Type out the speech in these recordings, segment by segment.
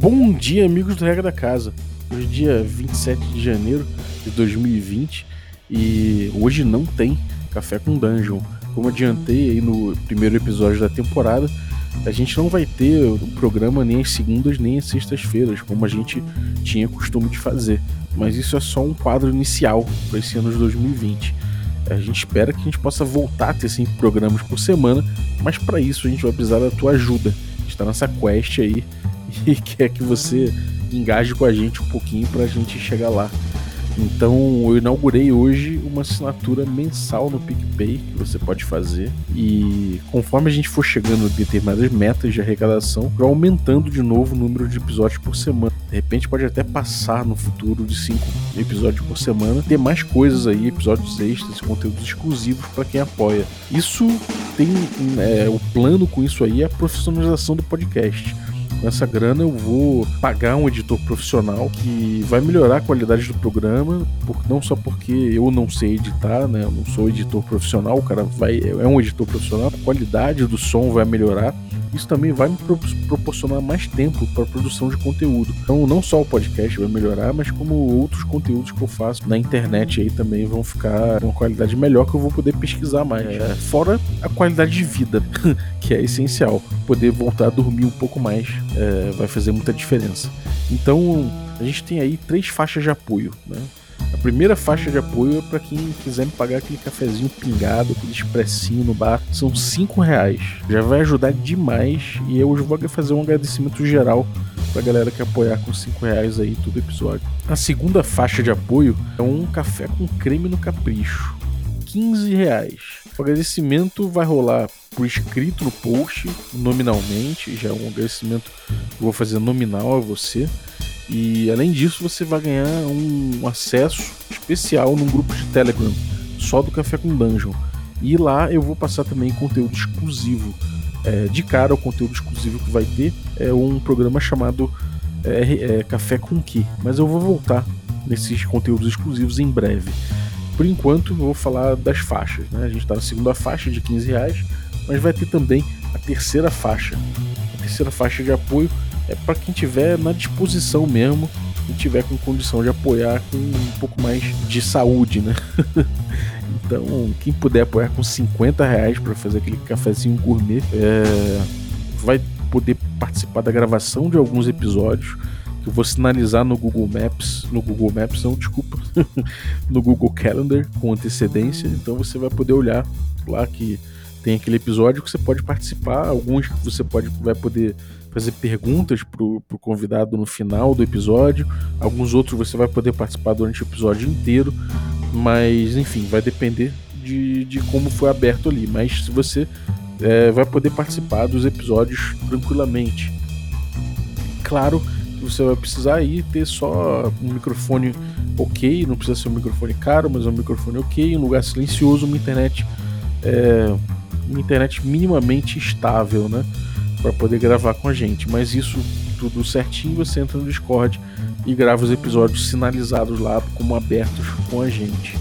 Bom dia, amigos do Regra da Casa. Hoje é dia 27 de janeiro de 2020 e hoje não tem Café com Dungeon. Como adiantei aí no primeiro episódio da temporada, a gente não vai ter o programa nem às segundas nem às sextas-feiras, como a gente tinha costume de fazer. Mas isso é só um quadro inicial para esse ano de 2020. A gente espera que a gente possa voltar a ter cinco programas por semana, mas para isso a gente vai precisar da tua ajuda. Está nessa quest aí e quer que você engaje com a gente um pouquinho para a gente chegar lá. Então eu inaugurei hoje uma assinatura mensal no PicPay que você pode fazer. E conforme a gente for chegando a determinadas metas de arrecadação, vai aumentando de novo o número de episódios por semana. De repente pode até passar no futuro de 5 episódios por semana. Ter mais coisas aí, episódios extras, conteúdos exclusivos para quem apoia. Isso tem. É, o plano com isso aí é a profissionalização do podcast. Com essa grana eu vou pagar um editor profissional que vai melhorar a qualidade do programa, por, não só porque eu não sei editar, né? Eu não sou editor profissional, o cara vai é um editor profissional, a qualidade do som vai melhorar isso também vai me proporcionar mais tempo para produção de conteúdo. Então, não só o podcast vai melhorar, mas como outros conteúdos que eu faço na internet aí também vão ficar com uma qualidade melhor que eu vou poder pesquisar mais. É, fora a qualidade de vida, que é essencial. Poder voltar a dormir um pouco mais é, vai fazer muita diferença. Então, a gente tem aí três faixas de apoio, né? A primeira faixa de apoio é para quem quiser me pagar aquele cafezinho pingado, aquele expressinho no bar. São 5 reais. Já vai ajudar demais e eu vou fazer um agradecimento geral pra galera que apoiar com 5 reais aí todo episódio. A segunda faixa de apoio é um café com creme no capricho. 15 reais. O agradecimento vai rolar por escrito no post, nominalmente. Já é um agradecimento que eu vou fazer nominal a você. E além disso, você vai ganhar um acesso especial num grupo de Telegram, só do Café com Dungeon. E lá eu vou passar também conteúdo exclusivo. É, de cara, o conteúdo exclusivo que vai ter é um programa chamado é, é, Café com Que. Mas eu vou voltar nesses conteúdos exclusivos em breve. Por enquanto, eu vou falar das faixas. Né? A gente está na segunda faixa de 15 reais, mas vai ter também a terceira faixa. A terceira faixa de apoio é para quem tiver na disposição mesmo e tiver com condição de apoiar com um pouco mais de saúde, né? então, quem puder apoiar com 50 reais para fazer aquele cafezinho gourmet, é, vai poder participar da gravação de alguns episódios que eu vou sinalizar no Google Maps, no Google Maps não, desculpa, no Google Calendar com antecedência, então você vai poder olhar lá que tem aquele episódio que você pode participar, alguns que você pode vai poder fazer perguntas pro, pro convidado no final do episódio. Alguns outros você vai poder participar durante o episódio inteiro. Mas, enfim, vai depender de, de como foi aberto ali. Mas se você é, vai poder participar dos episódios tranquilamente. Claro que você vai precisar aí ter só um microfone ok, não precisa ser um microfone caro, mas um microfone ok, um lugar silencioso, uma internet, é, uma internet minimamente estável, né? Para poder gravar com a gente. Mas isso tudo certinho, você entra no Discord e grava os episódios sinalizados lá como abertos com a gente.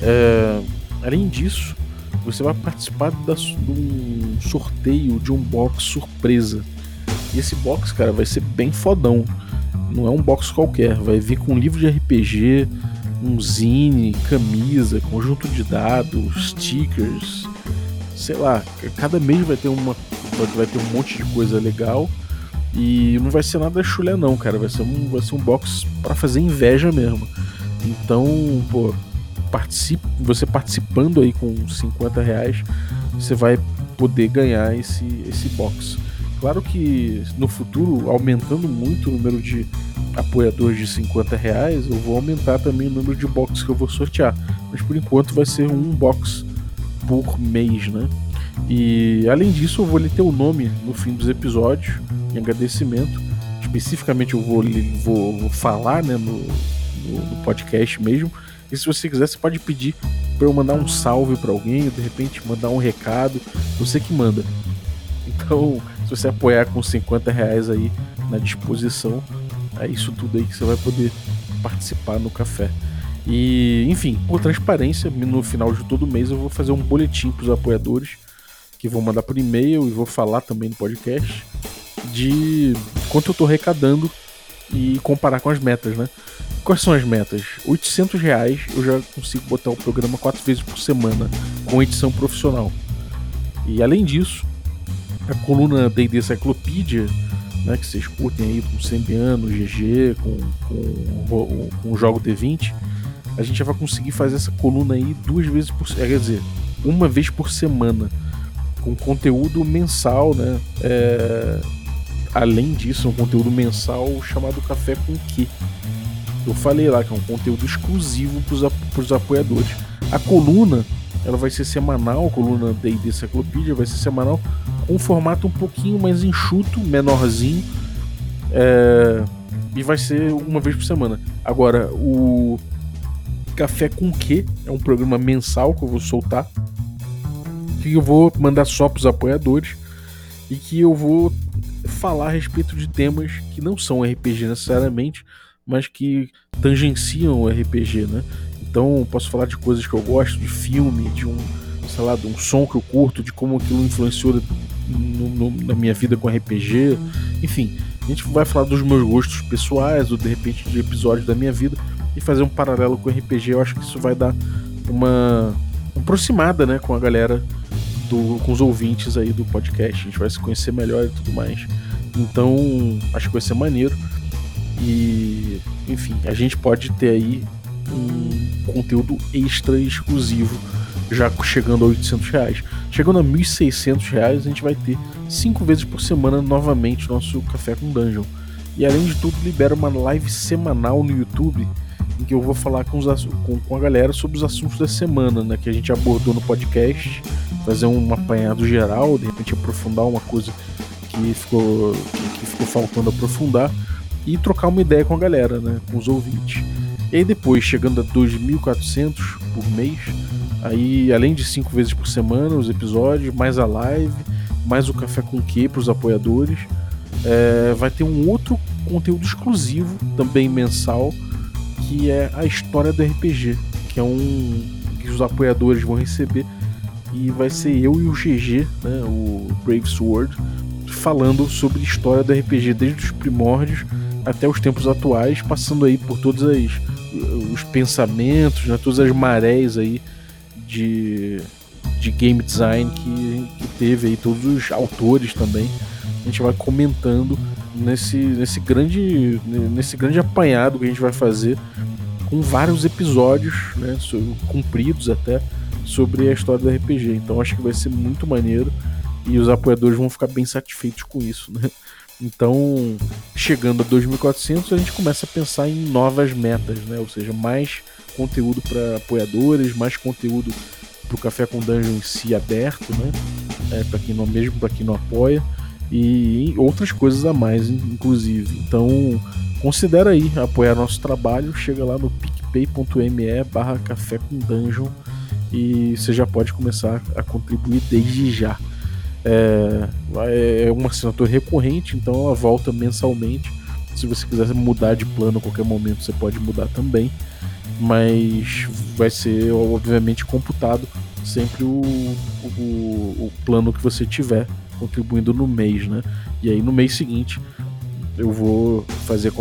É, além disso, você vai participar da, de um sorteio de um box surpresa. E esse box, cara, vai ser bem fodão. Não é um box qualquer, vai vir com um livro de RPG, um zine, camisa, conjunto de dados, stickers, sei lá, cada mês vai ter uma vai ter um monte de coisa legal e não vai ser nada chulé não, cara, vai ser um vai ser um box para fazer inveja mesmo. Então, pô, participe, você participando aí com 50 reais, você vai poder ganhar esse esse box. Claro que no futuro, aumentando muito o número de apoiadores de 50 reais, eu vou aumentar também o número de boxes que eu vou sortear. Mas por enquanto vai ser um box por mês, né? E além disso, eu vou ler teu nome no fim dos episódios, em agradecimento. Especificamente, eu vou, vou, vou falar né, no, no, no, podcast mesmo. E se você quiser, você pode pedir para eu mandar um salve para alguém, ou de repente mandar um recado. Você que manda. Então, se você apoiar com 50 reais aí na disposição, é isso tudo aí que você vai poder participar no café. E, enfim, por transparência, no final de todo mês eu vou fazer um boletim para os apoiadores que vou mandar por e-mail e vou falar também no podcast. de quanto eu tô arrecadando e comparar com as metas, né? Quais são as metas? 800 reais eu já consigo botar o programa quatro vezes por semana com edição profissional. E além disso, a coluna D&D Cyclopedia, né, que vocês curtem aí com Sembiano, GG, com, com, com o jogo D20, a gente já vai conseguir fazer essa coluna aí duas vezes por quer dizer, uma vez por semana, com conteúdo mensal, né? É, além disso, um conteúdo mensal chamado Café com Que. Eu falei lá que é um conteúdo exclusivo para os apoiadores. A coluna ela vai ser semanal, a coluna D&D Enciclopédia vai ser semanal, com um formato um pouquinho mais enxuto, menorzinho, é, e vai ser uma vez por semana. Agora, o Café com Que é um programa mensal que eu vou soltar, que eu vou mandar só para os apoiadores e que eu vou falar a respeito de temas que não são RPG necessariamente, mas que tangenciam o RPG, né? Então posso falar de coisas que eu gosto, de filme, de um, sei lá, de um som que eu curto, de como aquilo influenciou no, no, na minha vida com RPG, enfim. A gente vai falar dos meus gostos pessoais, ou de repente de episódios da minha vida, e fazer um paralelo com o RPG. Eu acho que isso vai dar uma aproximada, né, com a galera, do, com os ouvintes aí do podcast. A gente vai se conhecer melhor e tudo mais. Então, acho que vai ser maneiro. E, enfim, a gente pode ter aí um conteúdo extra exclusivo, já chegando a 800 reais. Chegando a 1.600 reais, a gente vai ter cinco vezes por semana novamente nosso Café com Dungeon. E além de tudo, libera uma live semanal no YouTube em que eu vou falar com, os, com, com, a galera sobre os assuntos da semana, né? Que a gente abordou no podcast, fazer um apanhado geral, de repente aprofundar uma coisa que ficou, que ficou faltando aprofundar e trocar uma ideia com a galera, né? Com os ouvintes. E aí depois, chegando a 2.400 por mês, aí além de cinco vezes por semana os episódios, mais a live, mais o café com que para os apoiadores, é, vai ter um outro conteúdo exclusivo, também mensal, que é a história do RPG, que é um que os apoiadores vão receber e vai ser eu e o GG, né, o Brave Sword, falando sobre a história do RPG desde os primórdios até os tempos atuais, passando aí por todos as, os pensamentos, né, todas as marés aí de, de game design que, que teve aí, todos os autores também. A gente vai comentando nesse, nesse, grande, nesse grande apanhado que a gente vai fazer com vários episódios, né, compridos até, sobre a história do RPG. Então acho que vai ser muito maneiro e os apoiadores vão ficar bem satisfeitos com isso, né? Então, chegando a 2400, a gente começa a pensar em novas metas, né? Ou seja, mais conteúdo para apoiadores, mais conteúdo para o Café com Dungeon em si aberto, né? É, para quem não mesmo para quem não apoia e outras coisas a mais, inclusive. Então, considera aí apoiar nosso trabalho, chega lá no picpay.me barra café com dungeon e você já pode começar a contribuir desde já. É, é uma assinatura recorrente, então ela volta mensalmente. Se você quiser mudar de plano a qualquer momento, você pode mudar também. Mas vai ser, obviamente, computado sempre o, o, o plano que você tiver contribuindo no mês, né? E aí no mês seguinte eu vou fazer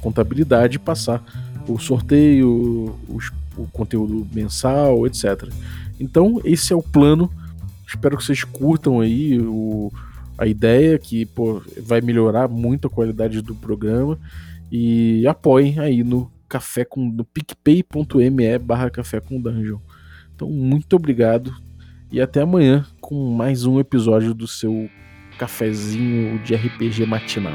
contabilidade e passar o sorteio, os, o conteúdo mensal, etc. Então esse é o plano Espero que vocês curtam aí o, a ideia, que pô, vai melhorar muito a qualidade do programa. E apoiem aí no café com no picpay.me barra café com dungeon. Então, muito obrigado e até amanhã com mais um episódio do seu cafezinho de RPG matinal.